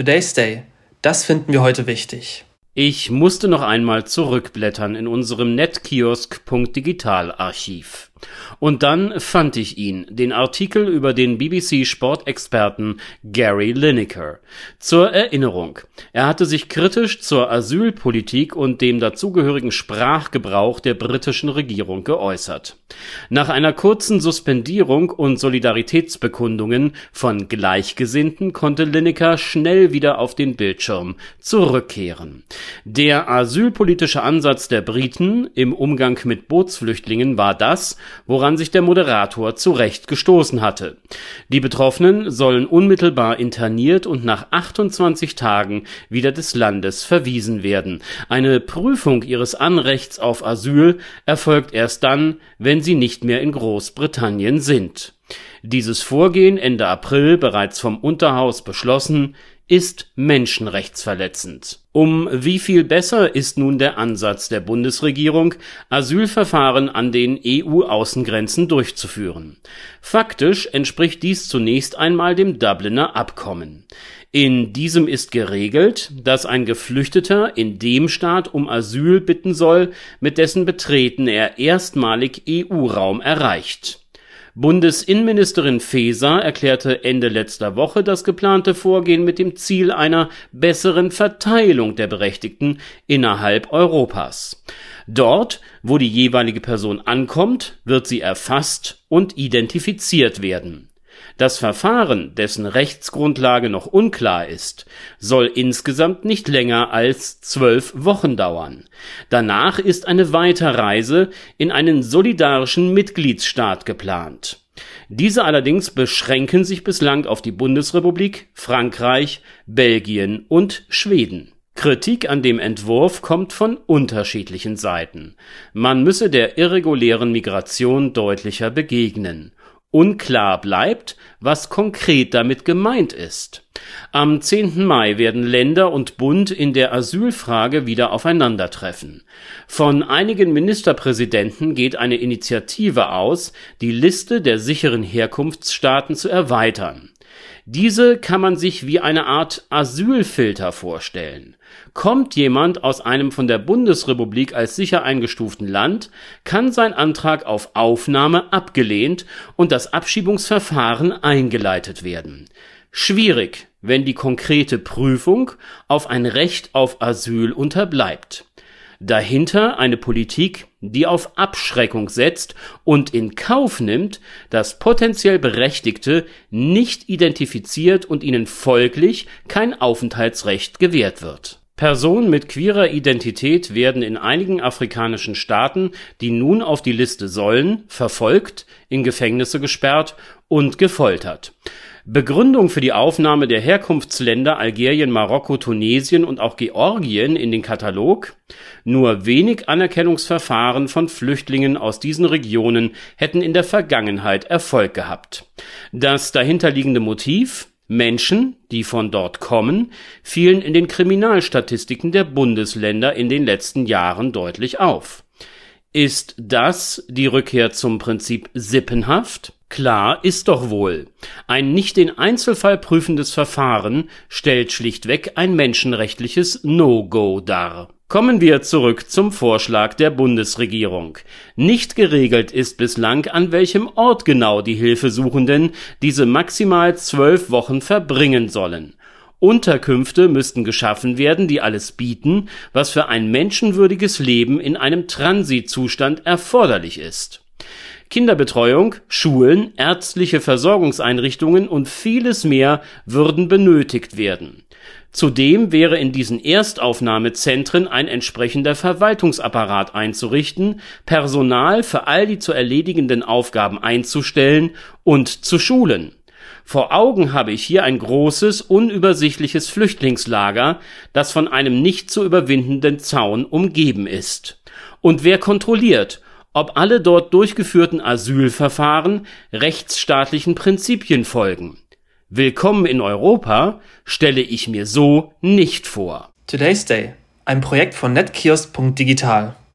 Today's Day. Das finden wir heute wichtig. Ich musste noch einmal zurückblättern in unserem netkiosk.digital-Archiv. Und dann fand ich ihn, den Artikel über den BBC-Sportexperten Gary Lineker. Zur Erinnerung, er hatte sich kritisch zur Asylpolitik und dem dazugehörigen Sprachgebrauch der britischen Regierung geäußert. Nach einer kurzen Suspendierung und Solidaritätsbekundungen von Gleichgesinnten konnte Lineker schnell wieder auf den Bildschirm zurückkehren. Der asylpolitische Ansatz der Briten im Umgang mit Bootsflüchtlingen war das, woran sich der Moderator zu Recht gestoßen hatte. Die Betroffenen sollen unmittelbar interniert und nach 28 Tagen wieder des Landes verwiesen werden. Eine Prüfung ihres Anrechts auf Asyl erfolgt erst dann, wenn sie nicht mehr in Großbritannien sind. Dieses Vorgehen Ende April bereits vom Unterhaus beschlossen, ist menschenrechtsverletzend. Um wie viel besser ist nun der Ansatz der Bundesregierung, Asylverfahren an den EU-Außengrenzen durchzuführen? Faktisch entspricht dies zunächst einmal dem Dubliner Abkommen. In diesem ist geregelt, dass ein Geflüchteter in dem Staat um Asyl bitten soll, mit dessen Betreten er erstmalig EU-Raum erreicht Bundesinnenministerin Faeser erklärte Ende letzter Woche das geplante Vorgehen mit dem Ziel einer besseren Verteilung der Berechtigten innerhalb Europas. Dort, wo die jeweilige Person ankommt, wird sie erfasst und identifiziert werden das Verfahren, dessen Rechtsgrundlage noch unklar ist, soll insgesamt nicht länger als zwölf Wochen dauern. Danach ist eine Weiterreise in einen solidarischen Mitgliedsstaat geplant. Diese allerdings beschränken sich bislang auf die Bundesrepublik, Frankreich, Belgien und Schweden. Kritik an dem Entwurf kommt von unterschiedlichen Seiten. Man müsse der irregulären Migration deutlicher begegnen Unklar bleibt, was konkret damit gemeint ist. Am 10. Mai werden Länder und Bund in der Asylfrage wieder aufeinandertreffen. Von einigen Ministerpräsidenten geht eine Initiative aus, die Liste der sicheren Herkunftsstaaten zu erweitern. Diese kann man sich wie eine Art Asylfilter vorstellen. Kommt jemand aus einem von der Bundesrepublik als sicher eingestuften Land, kann sein Antrag auf Aufnahme abgelehnt und das Abschiebungsverfahren eingeleitet werden. Schwierig, wenn die konkrete Prüfung auf ein Recht auf Asyl unterbleibt Dahinter eine Politik, die auf Abschreckung setzt und in Kauf nimmt, dass potenziell Berechtigte nicht identifiziert und ihnen folglich kein Aufenthaltsrecht gewährt wird. Personen mit queerer Identität werden in einigen afrikanischen Staaten, die nun auf die Liste sollen, verfolgt, in Gefängnisse gesperrt und gefoltert. Begründung für die Aufnahme der Herkunftsländer Algerien, Marokko, Tunesien und auch Georgien in den Katalog nur wenig Anerkennungsverfahren von Flüchtlingen aus diesen Regionen hätten in der Vergangenheit Erfolg gehabt. Das dahinterliegende Motiv Menschen, die von dort kommen, fielen in den Kriminalstatistiken der Bundesländer in den letzten Jahren deutlich auf. Ist das die Rückkehr zum Prinzip Sippenhaft? Klar ist doch wohl, ein nicht den Einzelfall prüfendes Verfahren stellt schlichtweg ein menschenrechtliches No-Go dar. Kommen wir zurück zum Vorschlag der Bundesregierung. Nicht geregelt ist bislang, an welchem Ort genau die Hilfesuchenden diese maximal zwölf Wochen verbringen sollen. Unterkünfte müssten geschaffen werden, die alles bieten, was für ein menschenwürdiges Leben in einem Transitzustand erforderlich ist. Kinderbetreuung, Schulen, ärztliche Versorgungseinrichtungen und vieles mehr würden benötigt werden. Zudem wäre in diesen Erstaufnahmezentren ein entsprechender Verwaltungsapparat einzurichten, Personal für all die zu erledigenden Aufgaben einzustellen und zu schulen. Vor Augen habe ich hier ein großes, unübersichtliches Flüchtlingslager, das von einem nicht zu überwindenden Zaun umgeben ist. Und wer kontrolliert, ob alle dort durchgeführten Asylverfahren rechtsstaatlichen Prinzipien folgen. Willkommen in Europa stelle ich mir so nicht vor. Today's Day, ein Projekt von netkiosk.digital.